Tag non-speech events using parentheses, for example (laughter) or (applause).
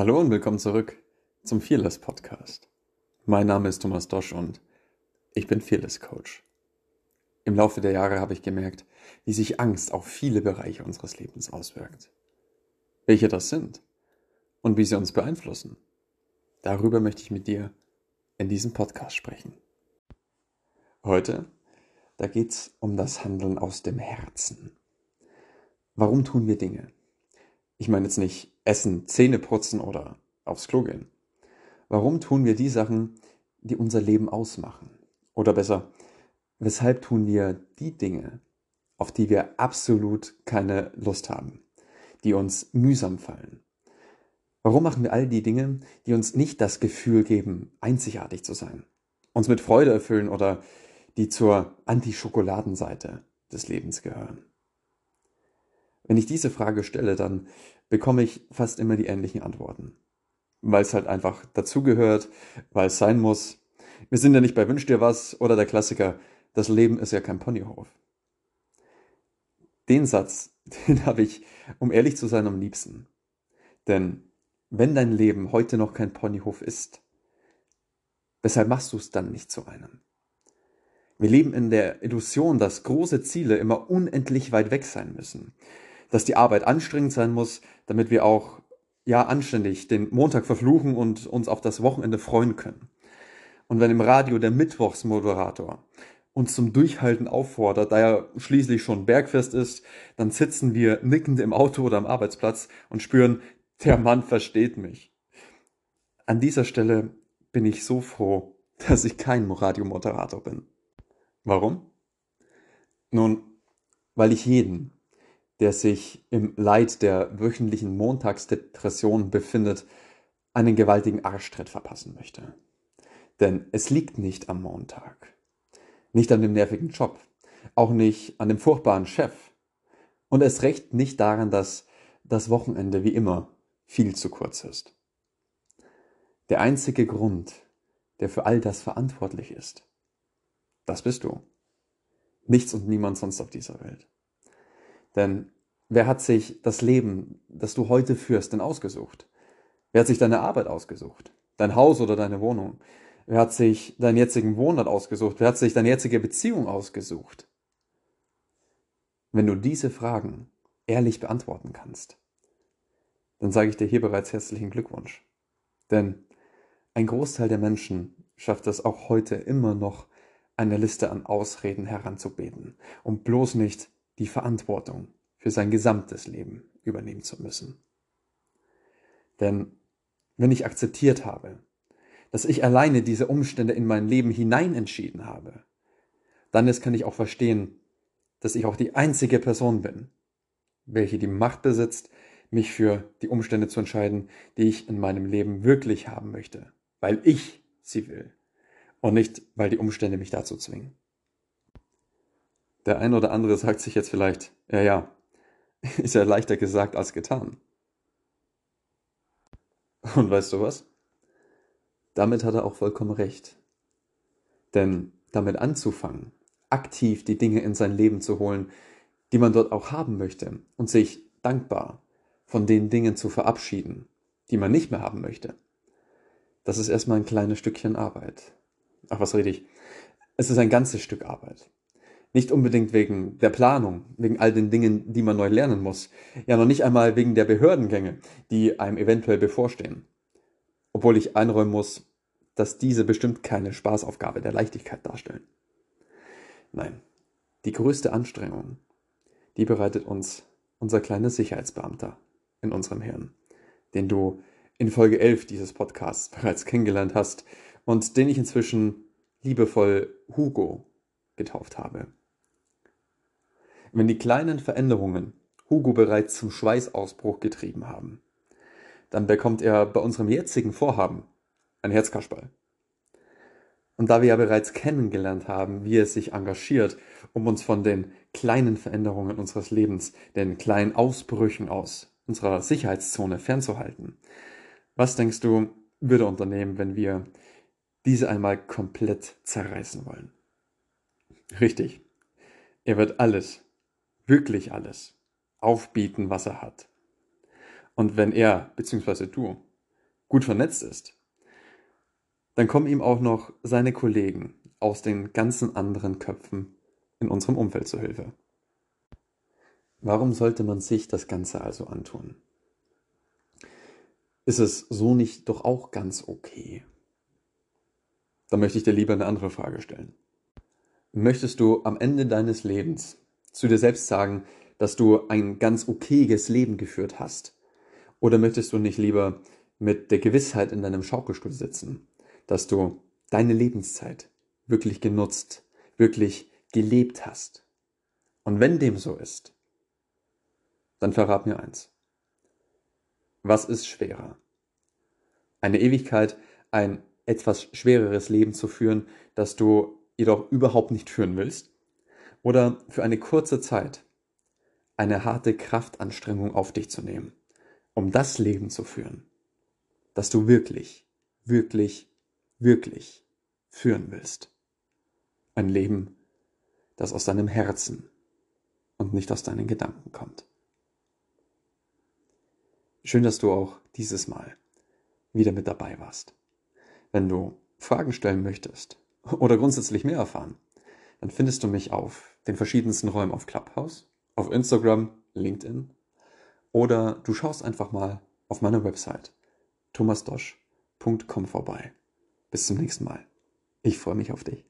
Hallo und willkommen zurück zum Fearless Podcast. Mein Name ist Thomas Dosch und ich bin Fearless Coach. Im Laufe der Jahre habe ich gemerkt, wie sich Angst auf viele Bereiche unseres Lebens auswirkt. Welche das sind und wie sie uns beeinflussen. Darüber möchte ich mit dir in diesem Podcast sprechen. Heute, da geht es um das Handeln aus dem Herzen. Warum tun wir Dinge? Ich meine jetzt nicht essen, Zähne putzen oder aufs Klo gehen. Warum tun wir die Sachen, die unser Leben ausmachen? Oder besser, weshalb tun wir die Dinge, auf die wir absolut keine Lust haben, die uns mühsam fallen? Warum machen wir all die Dinge, die uns nicht das Gefühl geben, einzigartig zu sein, uns mit Freude erfüllen oder die zur Anti-Schokoladenseite des Lebens gehören? Wenn ich diese Frage stelle, dann bekomme ich fast immer die ähnlichen Antworten. Weil es halt einfach dazugehört, weil es sein muss. Wir sind ja nicht bei Wünsch dir was oder der Klassiker, das Leben ist ja kein Ponyhof. Den Satz, (laughs) den habe ich, um ehrlich zu sein, am liebsten. Denn wenn dein Leben heute noch kein Ponyhof ist, weshalb machst du es dann nicht zu einem? Wir leben in der Illusion, dass große Ziele immer unendlich weit weg sein müssen dass die Arbeit anstrengend sein muss, damit wir auch ja anständig den Montag verfluchen und uns auf das Wochenende freuen können. Und wenn im Radio der Mittwochsmoderator uns zum Durchhalten auffordert, da er schließlich schon Bergfest ist, dann sitzen wir nickend im Auto oder am Arbeitsplatz und spüren, der Mann versteht mich. An dieser Stelle bin ich so froh, dass ich kein Radiomoderator bin. Warum? Nun, weil ich jeden, der sich im Leid der wöchentlichen Montagsdepression befindet, einen gewaltigen Arschtritt verpassen möchte. Denn es liegt nicht am Montag, nicht an dem nervigen Job, auch nicht an dem furchtbaren Chef und es recht nicht daran, dass das Wochenende wie immer viel zu kurz ist. Der einzige Grund, der für all das verantwortlich ist, das bist du. Nichts und niemand sonst auf dieser Welt. Denn wer hat sich das Leben, das du heute führst, denn ausgesucht? Wer hat sich deine Arbeit ausgesucht? Dein Haus oder deine Wohnung? Wer hat sich deinen jetzigen Wohnort ausgesucht? Wer hat sich deine jetzige Beziehung ausgesucht? Wenn du diese Fragen ehrlich beantworten kannst, dann sage ich dir hier bereits herzlichen Glückwunsch. Denn ein Großteil der Menschen schafft es auch heute immer noch, eine Liste an Ausreden heranzubeten, um bloß nicht die Verantwortung für sein gesamtes Leben übernehmen zu müssen. Denn wenn ich akzeptiert habe, dass ich alleine diese Umstände in mein Leben hinein entschieden habe, dann ist, kann ich auch verstehen, dass ich auch die einzige Person bin, welche die Macht besitzt, mich für die Umstände zu entscheiden, die ich in meinem Leben wirklich haben möchte, weil ich sie will und nicht, weil die Umstände mich dazu zwingen. Der ein oder andere sagt sich jetzt vielleicht, ja, ja, (laughs) ist ja leichter gesagt als getan. Und weißt du was? Damit hat er auch vollkommen recht. Denn damit anzufangen, aktiv die Dinge in sein Leben zu holen, die man dort auch haben möchte und sich dankbar von den Dingen zu verabschieden, die man nicht mehr haben möchte, das ist erstmal ein kleines Stückchen Arbeit. Ach, was rede ich? Es ist ein ganzes Stück Arbeit. Nicht unbedingt wegen der Planung, wegen all den Dingen, die man neu lernen muss. Ja, noch nicht einmal wegen der Behördengänge, die einem eventuell bevorstehen. Obwohl ich einräumen muss, dass diese bestimmt keine Spaßaufgabe der Leichtigkeit darstellen. Nein, die größte Anstrengung, die bereitet uns unser kleiner Sicherheitsbeamter in unserem Hirn, den du in Folge 11 dieses Podcasts bereits kennengelernt hast und den ich inzwischen liebevoll Hugo getauft habe. Wenn die kleinen Veränderungen Hugo bereits zum Schweißausbruch getrieben haben, dann bekommt er bei unserem jetzigen Vorhaben ein Herzkasperl. Und da wir ja bereits kennengelernt haben, wie er sich engagiert, um uns von den kleinen Veränderungen unseres Lebens, den kleinen Ausbrüchen aus unserer Sicherheitszone fernzuhalten, was denkst du, würde unternehmen, wenn wir diese einmal komplett zerreißen wollen? Richtig. Er wird alles wirklich alles aufbieten, was er hat. Und wenn er, beziehungsweise du, gut vernetzt ist, dann kommen ihm auch noch seine Kollegen aus den ganzen anderen Köpfen in unserem Umfeld zu Hilfe. Warum sollte man sich das Ganze also antun? Ist es so nicht doch auch ganz okay? Da möchte ich dir lieber eine andere Frage stellen. Möchtest du am Ende deines Lebens zu dir selbst sagen, dass du ein ganz okayes Leben geführt hast? Oder möchtest du nicht lieber mit der Gewissheit in deinem Schaukelstuhl sitzen, dass du deine Lebenszeit wirklich genutzt, wirklich gelebt hast? Und wenn dem so ist, dann verrat mir eins. Was ist schwerer? Eine Ewigkeit, ein etwas schwereres Leben zu führen, das du jedoch überhaupt nicht führen willst? Oder für eine kurze Zeit eine harte Kraftanstrengung auf dich zu nehmen, um das Leben zu führen, das du wirklich, wirklich, wirklich führen willst? Ein Leben, das aus deinem Herzen und nicht aus deinen Gedanken kommt. Schön, dass du auch dieses Mal wieder mit dabei warst. Wenn du Fragen stellen möchtest oder grundsätzlich mehr erfahren, dann findest du mich auf den verschiedensten Räumen auf Clubhouse, auf Instagram, LinkedIn oder du schaust einfach mal auf meiner Website thomasdosch.com vorbei. Bis zum nächsten Mal. Ich freue mich auf dich.